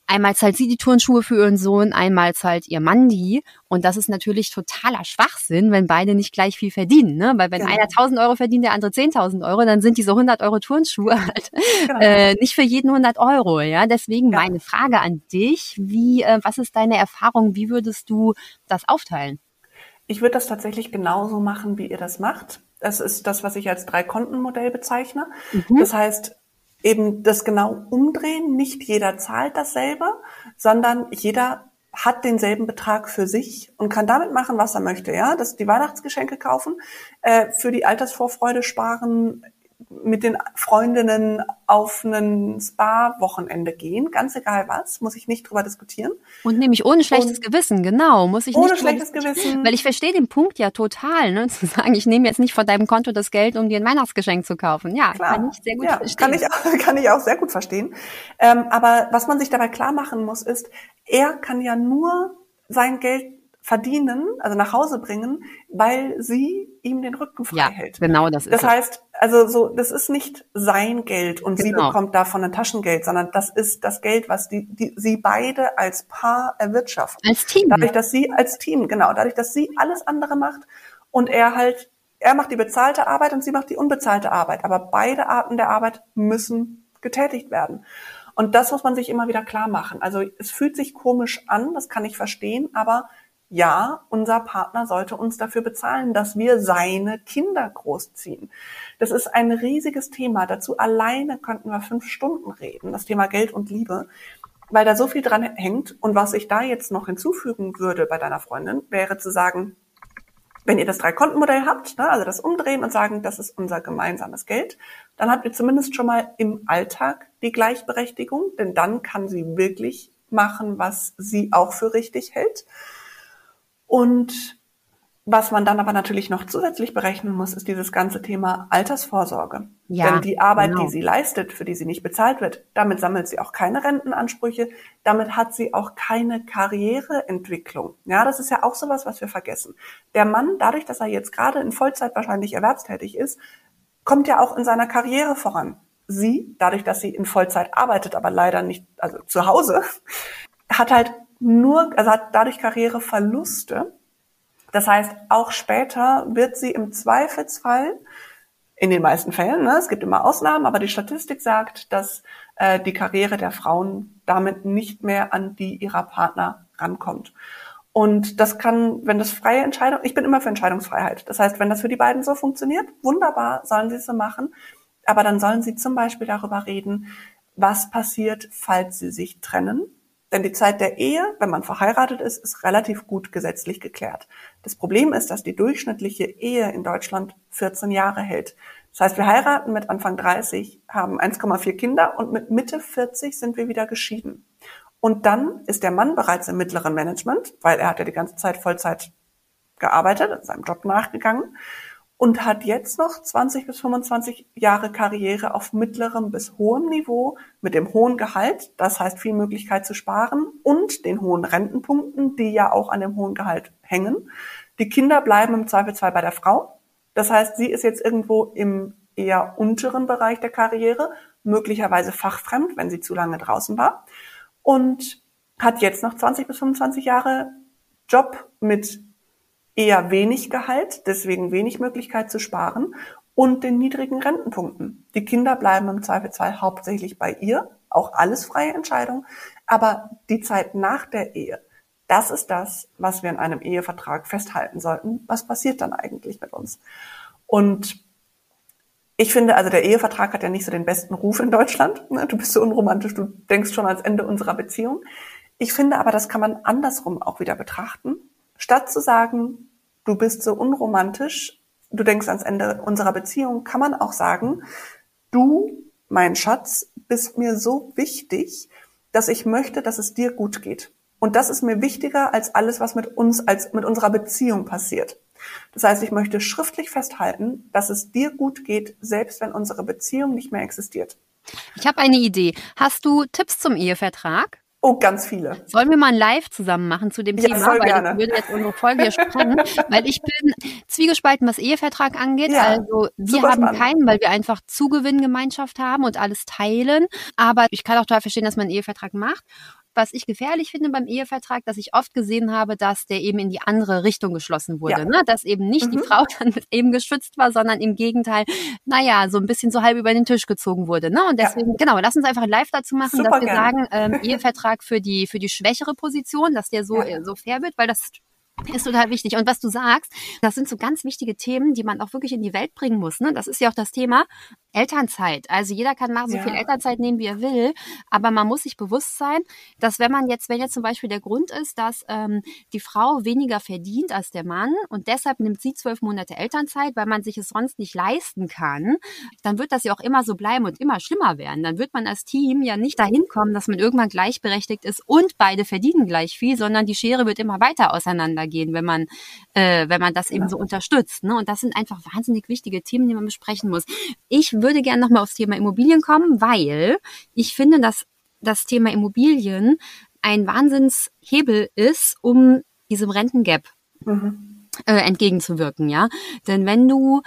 einmal zahlt sie die Turnschuhe für ihren Sohn, einmal zahlt ihr Mann die. Und das ist natürlich totaler Schwachsinn, wenn beide nicht gleich viel verdienen. Ne? Weil wenn genau. einer 1000 Euro verdient, der andere 10.000 Euro, dann sind diese 100 Euro Turnschuhe halt genau. äh, nicht für jeden 100 Euro. Ja, Deswegen ja. meine Frage an dich, wie, äh, was ist deine Erfahrung? Wie würdest du das aufteilen? Ich würde das tatsächlich genauso machen, wie ihr das macht. Das ist das, was ich als Drei-Konten-Modell bezeichne. Mhm. Das heißt, eben das genau umdrehen. Nicht jeder zahlt dasselbe, sondern jeder hat denselben Betrag für sich und kann damit machen, was er möchte. Ja, das die Weihnachtsgeschenke kaufen, äh, für die Altersvorfreude sparen, mit den Freundinnen auf ein Spa-Wochenende gehen, ganz egal was, muss ich nicht drüber diskutieren. Und nämlich ohne schlechtes und Gewissen, genau, muss ich ohne nicht schlechtes Gewissen. Weil ich verstehe den Punkt ja total, ne, zu sagen, ich nehme jetzt nicht von deinem Konto das Geld, um dir ein Weihnachtsgeschenk zu kaufen. Ja, Klar. kann ich sehr gut ja, verstehen. Kann ich, auch, kann ich auch sehr gut verstehen. Ähm, aber was man sich dabei klar machen muss, ist, er kann ja nur sein Geld verdienen, also nach Hause bringen, weil sie ihm den Rücken frei ja, hält. Genau, das ist Das heißt, also so, das ist nicht sein Geld und genau. sie bekommt davon ein Taschengeld, sondern das ist das Geld, was die, die sie beide als Paar erwirtschaften. Als Team. Dadurch, dass sie als Team, genau, dadurch, dass sie alles andere macht und er halt, er macht die bezahlte Arbeit und sie macht die unbezahlte Arbeit. Aber beide Arten der Arbeit müssen getätigt werden. Und das muss man sich immer wieder klar machen. Also es fühlt sich komisch an, das kann ich verstehen, aber ja, unser Partner sollte uns dafür bezahlen, dass wir seine Kinder großziehen. Das ist ein riesiges Thema. Dazu alleine könnten wir fünf Stunden reden, das Thema Geld und Liebe, weil da so viel dran hängt. Und was ich da jetzt noch hinzufügen würde bei deiner Freundin, wäre zu sagen, wenn ihr das Drei-Konten-Modell habt, ne, also das umdrehen und sagen, das ist unser gemeinsames Geld, dann habt ihr zumindest schon mal im Alltag die Gleichberechtigung, denn dann kann sie wirklich machen, was sie auch für richtig hält. Und was man dann aber natürlich noch zusätzlich berechnen muss, ist dieses ganze Thema Altersvorsorge. Ja, Denn die Arbeit, genau. die sie leistet, für die sie nicht bezahlt wird, damit sammelt sie auch keine Rentenansprüche, damit hat sie auch keine Karriereentwicklung. Ja, das ist ja auch sowas, was wir vergessen. Der Mann, dadurch, dass er jetzt gerade in Vollzeit wahrscheinlich erwerbstätig ist, kommt ja auch in seiner Karriere voran. Sie, dadurch, dass sie in Vollzeit arbeitet, aber leider nicht, also zu Hause, hat halt nur, also hat dadurch Karriereverluste. Das heißt, auch später wird sie im Zweifelsfall, in den meisten Fällen, ne, es gibt immer Ausnahmen, aber die Statistik sagt, dass äh, die Karriere der Frauen damit nicht mehr an die ihrer Partner rankommt. Und das kann, wenn das freie Entscheidung, ich bin immer für Entscheidungsfreiheit. Das heißt, wenn das für die beiden so funktioniert, wunderbar, sollen sie es so machen. Aber dann sollen sie zum Beispiel darüber reden, was passiert, falls sie sich trennen denn die Zeit der Ehe, wenn man verheiratet ist, ist relativ gut gesetzlich geklärt. Das Problem ist, dass die durchschnittliche Ehe in Deutschland 14 Jahre hält. Das heißt, wir heiraten mit Anfang 30, haben 1,4 Kinder und mit Mitte 40 sind wir wieder geschieden. Und dann ist der Mann bereits im mittleren Management, weil er hat ja die ganze Zeit Vollzeit gearbeitet, seinem Job nachgegangen und hat jetzt noch 20 bis 25 Jahre Karriere auf mittlerem bis hohem Niveau mit dem hohen Gehalt, das heißt viel Möglichkeit zu sparen und den hohen Rentenpunkten, die ja auch an dem hohen Gehalt hängen. Die Kinder bleiben im Zweifelsfall bei der Frau. Das heißt, sie ist jetzt irgendwo im eher unteren Bereich der Karriere, möglicherweise fachfremd, wenn sie zu lange draußen war und hat jetzt noch 20 bis 25 Jahre Job mit eher wenig Gehalt, deswegen wenig Möglichkeit zu sparen und den niedrigen Rentenpunkten. Die Kinder bleiben im Zweifelsfall hauptsächlich bei ihr, auch alles freie Entscheidung, aber die Zeit nach der Ehe, das ist das, was wir in einem Ehevertrag festhalten sollten. Was passiert dann eigentlich mit uns? Und ich finde, also der Ehevertrag hat ja nicht so den besten Ruf in Deutschland. Ne? Du bist so unromantisch, du denkst schon ans Ende unserer Beziehung. Ich finde aber, das kann man andersrum auch wieder betrachten. Statt zu sagen, du bist so unromantisch, du denkst ans Ende unserer Beziehung, kann man auch sagen, du, mein Schatz, bist mir so wichtig, dass ich möchte, dass es dir gut geht. Und das ist mir wichtiger als alles, was mit uns, als mit unserer Beziehung passiert. Das heißt, ich möchte schriftlich festhalten, dass es dir gut geht, selbst wenn unsere Beziehung nicht mehr existiert. Ich habe eine Idee. Hast du Tipps zum Ehevertrag? Oh, ganz viele. Sollen wir mal ein Live zusammen machen zu dem ja, Thema? Voll weil gerne. ich würde jetzt unsere Folge hier sprengen, weil ich bin zwiegespalten, was Ehevertrag angeht. Ja, also wir haben spannend. keinen, weil wir einfach Zugewinngemeinschaft haben und alles teilen. Aber ich kann auch total verstehen, dass man einen Ehevertrag macht was ich gefährlich finde beim Ehevertrag, dass ich oft gesehen habe, dass der eben in die andere Richtung geschlossen wurde. Ja. Ne? Dass eben nicht mhm. die Frau dann eben geschützt war, sondern im Gegenteil, naja, so ein bisschen so halb über den Tisch gezogen wurde. Ne? Und deswegen, ja. genau, lass uns einfach live dazu machen, Super dass wir gerne. sagen, ähm, Ehevertrag für die, für die schwächere Position, dass der so, ja. so fair wird, weil das ist total wichtig. Und was du sagst, das sind so ganz wichtige Themen, die man auch wirklich in die Welt bringen muss. Ne? Das ist ja auch das Thema Elternzeit. Also jeder kann machen, so Ja. viel Elternzeit nehmen, wie er will. Aber man muss sich bewusst sein, dass wenn man jetzt, wenn jetzt zum Beispiel der Grund ist, dass ähm, die Frau weniger verdient als der Mann und deshalb nimmt sie zwölf Monate Elternzeit, weil man sich es sonst nicht leisten kann, dann wird das ja auch immer so bleiben und immer schlimmer werden. Dann wird man als Team ja nicht dahin kommen, dass man irgendwann gleichberechtigt ist und beide verdienen gleich viel, sondern die Schere wird immer weiter auseinandergehen, wenn man, äh, wenn man das eben Genau. so unterstützt. Ne? Und das sind einfach wahnsinnig wichtige Themen, die man besprechen muss. Ich würde gerne nochmal aufs Thema Immobilien kommen, weil ich finde, dass das Thema Immobilien ein Wahnsinnshebel ist, um diesem Rentengap Mhm. äh, entgegenzuwirken, ja. Denn wenn du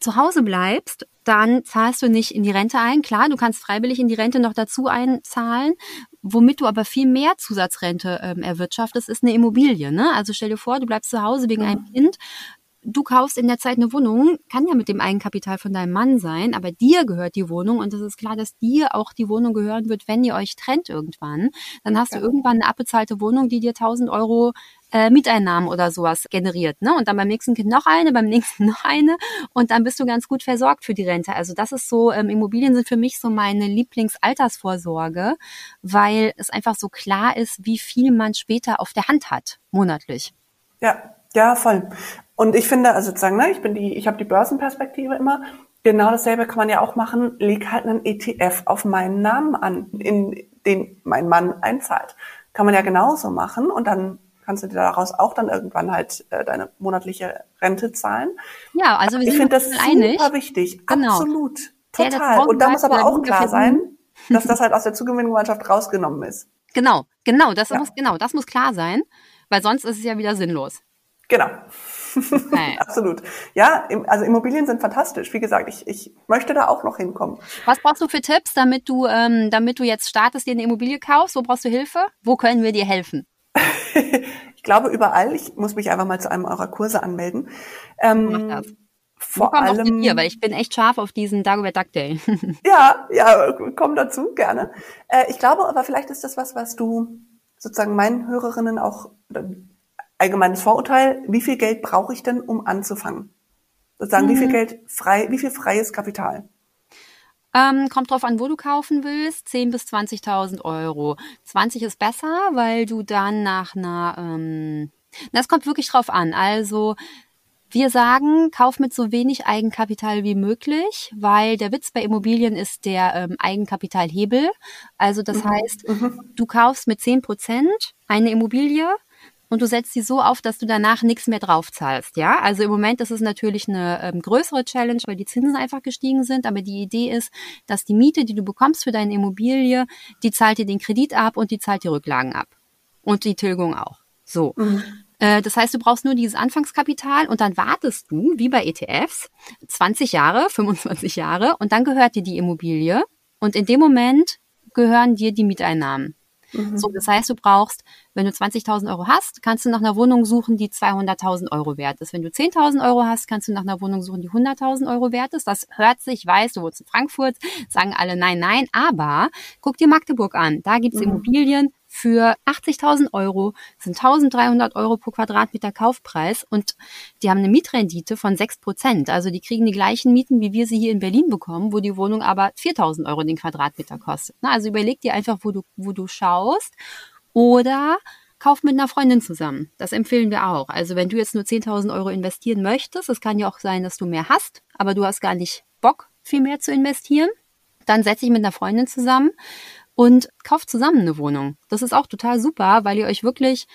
zu Hause bleibst, dann zahlst du nicht in die Rente ein. Klar, du kannst freiwillig in die Rente noch dazu einzahlen. Womit du aber viel mehr Zusatzrente ähm, erwirtschaftest, ist eine Immobilie. Ne? Also stell dir vor, du bleibst zu Hause wegen einem Kind. Du kaufst in der Zeit eine Wohnung, kann ja mit dem Eigenkapital von deinem Mann sein, aber dir gehört die Wohnung und es ist klar, dass dir auch die Wohnung gehören wird, wenn ihr euch trennt irgendwann. Dann hast Ja. du irgendwann eine abbezahlte Wohnung, die dir 1000 Euro äh, Mieteinnahmen oder sowas generiert. Ne? Und dann beim nächsten Kind noch eine, beim nächsten noch eine und dann bist du ganz gut versorgt für die Rente. Also das ist so, ähm, Immobilien sind für mich so meine Lieblingsaltersvorsorge, weil es einfach so klar ist, wie viel man später auf der Hand hat, monatlich. Ja, ja, voll. Und ich finde, also sozusagen, ne, ich bin die, ich habe die Börsenperspektive immer. Genau dasselbe kann man ja auch machen. Leg halt einen ETF auf meinen Namen an, in den mein Mann einzahlt. Kann man ja genauso machen und dann kannst du dir daraus auch dann irgendwann halt äh, deine monatliche Rente zahlen. Ja, also wir Ich finde das einig. super wichtig. Genau. Absolut. Total. tausend Und da muss aber auch klar sein, verdient. dass das halt aus der Zugewinngemeinschaft rausgenommen ist. Genau, genau, das Ja. muss genau, das muss klar sein, weil sonst ist es ja wieder sinnlos. Genau. Absolut. Ja, also Immobilien sind fantastisch. Wie gesagt, ich, ich möchte da auch noch hinkommen. Was brauchst du für Tipps, damit du, ähm, damit du jetzt startest, dir eine Immobilie kaufst? Wo brauchst du Hilfe? Wo können wir dir helfen? Ich glaube überall. Ich muss mich einfach mal zu einem eurer Kurse anmelden. Ähm, Mach das. Vor allem. dir, weil ich bin echt scharf auf diesen Dagobert Duck Day. Ja, ja, komm dazu, gerne. Äh, ich glaube aber vielleicht ist das was, was du sozusagen meinen Hörerinnen auch, allgemeines Vorurteil, wie viel Geld brauche ich denn, um anzufangen? Sozusagen, wie viel Mhm. Geld frei, wie viel freies Kapital? Ähm, kommt drauf an, wo du kaufen willst. 10.000 bis 20.000 Euro. 20 ist besser, weil du dann nach einer, ähm, das kommt wirklich drauf an. Also, wir sagen, kauf mit so wenig Eigenkapital wie möglich, weil der Witz bei Immobilien ist der ähm, Eigenkapitalhebel. Also das heißt, du kaufst mit 10 Prozent eine Immobilie und du setzt sie so auf, dass du danach nichts mehr drauf zahlst. Ja, also im Moment ist es natürlich eine ähm, größere Challenge, weil die Zinsen einfach gestiegen sind. Aber die Idee ist, dass die Miete, die du bekommst für deine Immobilie, die zahlt dir den Kredit ab und die zahlt die Rücklagen ab und die Tilgung auch. So. Äh, Das heißt, du brauchst nur dieses Anfangskapital und dann wartest du, wie bei ETFs, 20 Jahre, 25 Jahre und dann gehört dir die Immobilie und in dem Moment gehören dir die Mieteinnahmen. Mhm. So, das heißt, du brauchst, wenn du 20.000 Euro hast, kannst du nach einer Wohnung suchen, die 200.000 Euro wert ist. Wenn du 10.000 Euro hast, kannst du nach einer Wohnung suchen, die 100.000 Euro wert ist. Das hört sich, weiß, du wohnst in Frankfurt, sagen alle nein, nein, aber guck dir Magdeburg an. Da gibt's mhm. Immobilien für 80.000 Euro, sind 1.300 Euro pro Quadratmeter Kaufpreis und die haben eine Mietrendite von 6 Prozent. Also die kriegen die gleichen Mieten, wie wir sie hier in Berlin bekommen, wo die Wohnung aber 4.000 Euro den Quadratmeter kostet. Also überleg dir einfach, wo du, wo du schaust oder kauf mit einer Freundin zusammen. Das empfehlen wir auch. Also wenn du jetzt nur 10.000 Euro investieren möchtest, es kann ja auch sein, dass du mehr hast, aber du hast gar nicht Bock, viel mehr zu investieren, dann setz dich mit einer Freundin zusammen und kauft zusammen eine Wohnung. Das ist auch total super, weil ihr euch wirklich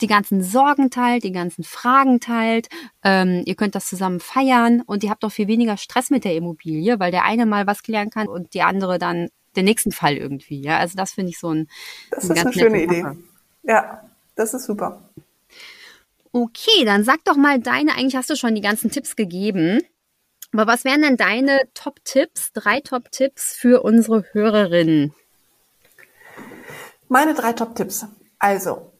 die ganzen Sorgen teilt, die ganzen Fragen teilt. Ähm, ihr könnt das zusammen feiern und ihr habt auch viel weniger Stress mit der Immobilie, weil der eine mal was klären kann und die andere dann den nächsten Fall irgendwie. Ja, also das finde ich so ein. Das ein ist eine schöne Idee. Ja, das ist super. Okay, dann sag doch mal deine, eigentlich hast du schon die ganzen Tipps gegeben. Aber was wären denn deine Top-Tipps, drei Top-Tipps für unsere Hörerinnen? Meine drei Top-Tipps. Also,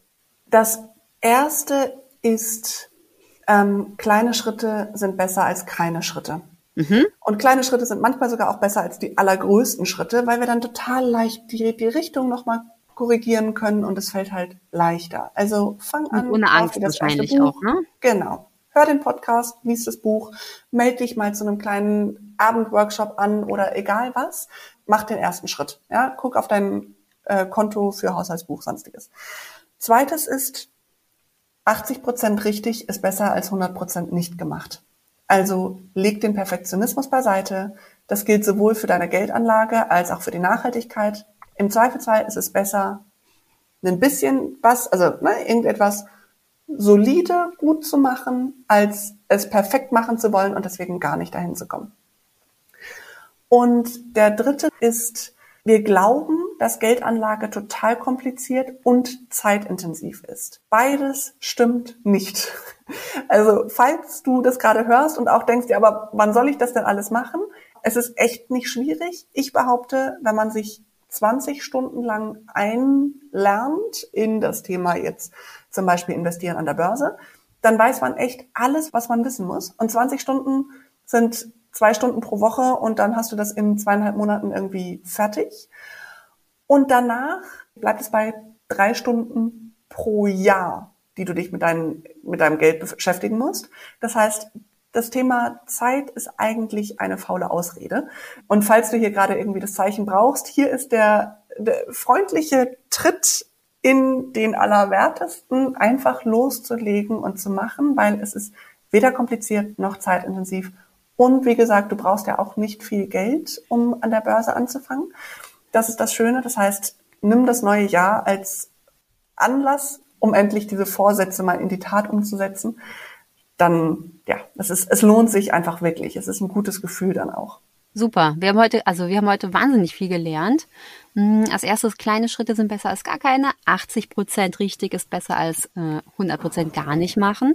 das erste ist, ähm, kleine Schritte sind besser als keine Schritte. Mhm. Und kleine Schritte sind manchmal sogar auch besser als die allergrößten Schritte, weil wir dann total leicht die, die Richtung nochmal korrigieren können und es fällt halt leichter. Also fang an. Und ohne Angst wahrscheinlich auch, ne? Genau. Hör den Podcast, lies das Buch, melde dich mal zu einem kleinen Abendworkshop an oder egal was. Mach den ersten Schritt. Ja, guck auf deinen äh, Konto für Haushaltsbuch, sonstiges. Zweites ist, 80 Prozent richtig ist besser als 100 Prozent nicht gemacht. Also leg den Perfektionismus beiseite. Das gilt sowohl für deine Geldanlage als auch für die Nachhaltigkeit. Im Zweifelsfall ist es besser, ein bisschen was, also ne, irgendetwas solide gut zu machen, als es perfekt machen zu wollen und deswegen gar nicht dahin zu kommen. Und der dritte ist, wir glauben, dass Geldanlage total kompliziert und zeitintensiv ist. Beides stimmt nicht. Also falls du das gerade hörst und auch denkst, ja, aber wann soll ich das denn alles machen? Es ist echt nicht schwierig. Ich behaupte, wenn man sich 20 Stunden lang einlernt in das Thema jetzt zum Beispiel investieren an der Börse, dann weiß man echt alles, was man wissen muss. Und 20 Stunden sind zwei Stunden pro Woche und dann hast du das in zweieinhalb Monaten irgendwie fertig. Und danach bleibt es bei drei Stunden pro Jahr, die du dich mit, deinem mit deinem Geld beschäftigen musst. Das heißt, das Thema Zeit ist eigentlich eine faule Ausrede. Und falls du hier gerade irgendwie das Zeichen brauchst, hier ist der, der freundliche Tritt in den Allerwertesten, einfach loszulegen und zu machen, weil es ist weder kompliziert noch zeitintensiv und wie gesagt, du brauchst ja auch nicht viel Geld, um an der Börse anzufangen. Das ist das Schöne. Das heißt, nimm das neue Jahr als Anlass, um endlich diese Vorsätze mal in die Tat umzusetzen. Dann, ja, es ist, es lohnt sich einfach wirklich. Es ist ein gutes Gefühl dann auch. Super. Wir haben heute, also wir haben heute wahnsinnig viel gelernt. Hm, als erstes, kleine Schritte sind besser als gar keine. 80 Prozent richtig ist besser als äh, 100 Prozent gar nicht machen.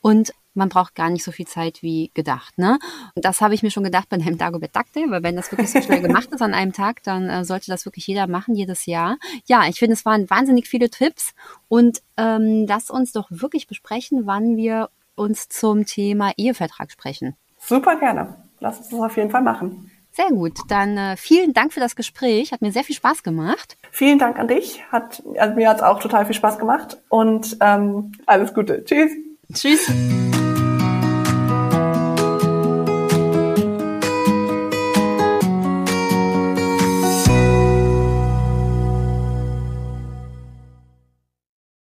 Und man braucht gar nicht so viel Zeit wie gedacht. Ne? Und das habe ich mir schon gedacht bei dem Dagobert Duck Day, weil wenn das wirklich so schnell gemacht ist an einem Tag, dann äh, sollte das wirklich jeder machen, jedes Jahr. Ja, ich finde, es waren wahnsinnig viele Tipps und ähm, lass uns doch wirklich besprechen, wann wir uns zum Thema Ehevertrag sprechen. Super gerne. Lass uns das auf jeden Fall machen. Sehr gut. Dann äh, vielen Dank für das Gespräch. Hat mir sehr viel Spaß gemacht. Vielen Dank an dich. Hat, also mir hat es auch total viel Spaß gemacht. Und ähm, alles Gute. Tschüss. Tschüss.